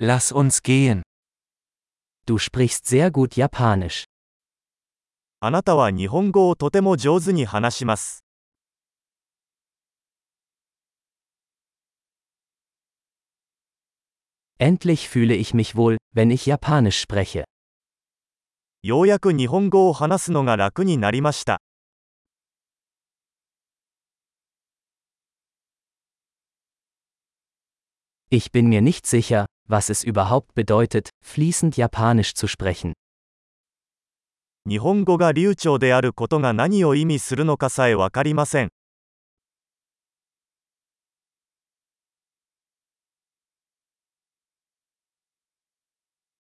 Lass uns gehen. Du sprichst sehr gut Japanisch. あなたは日本語をとても上手に話します。 Endlich fühle ich mich wohl, wenn ich Japanisch spreche. ようやく日本語を話すのが楽になりました。 Ich bin mir nicht sicher, was es überhaupt bedeutet, fließend Japanisch zu sprechen. 日本語が流暢であることが何を意味するのかさえわかりません。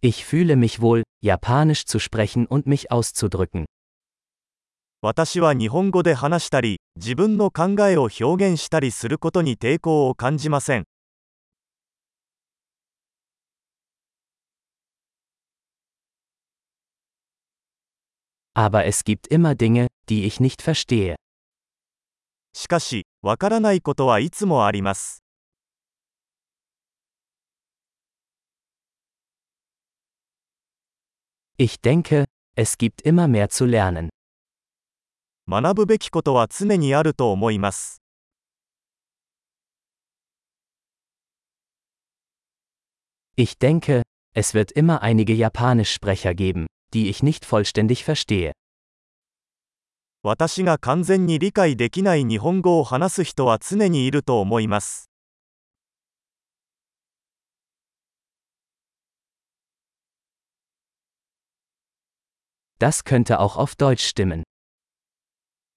Ich fühle mich wohl, Japanisch zu sprechen und mich auszudrücken. 私は日本語で話したり、自分の考えを表現したりすることに抵抗を感じません。 Aber es gibt immer Dinge, die ich nicht verstehe. しかし、わからないことはいつもあります。 Ich denke, es gibt immer mehr zu lernen. 学ぶべきことは常にあると思います。 Ich denke, es wird immer einige Japanischsprecher geben, Die ich nicht vollständig verstehe. 私が完全に理解できない日本語を話す人は常にいると思います。Das könnte auch auf Deutsch stimmen.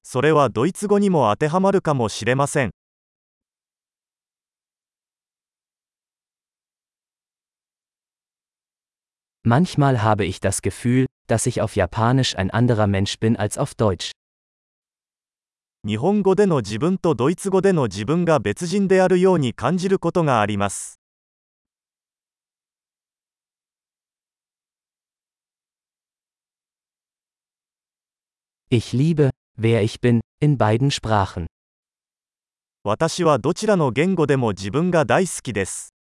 それはドイツ語にも当てはまるかもしれません。Manchmal habe ich das Gefühl, dass ich auf Japanisch ein anderer Mensch bin als auf Deutsch. 日本語での自分とドイツ語での自分が別人であるように感じることがあります。 Ich liebe, wer ich bin, in beiden Sprachen. 私はどちらの言語でも自分が大好きです。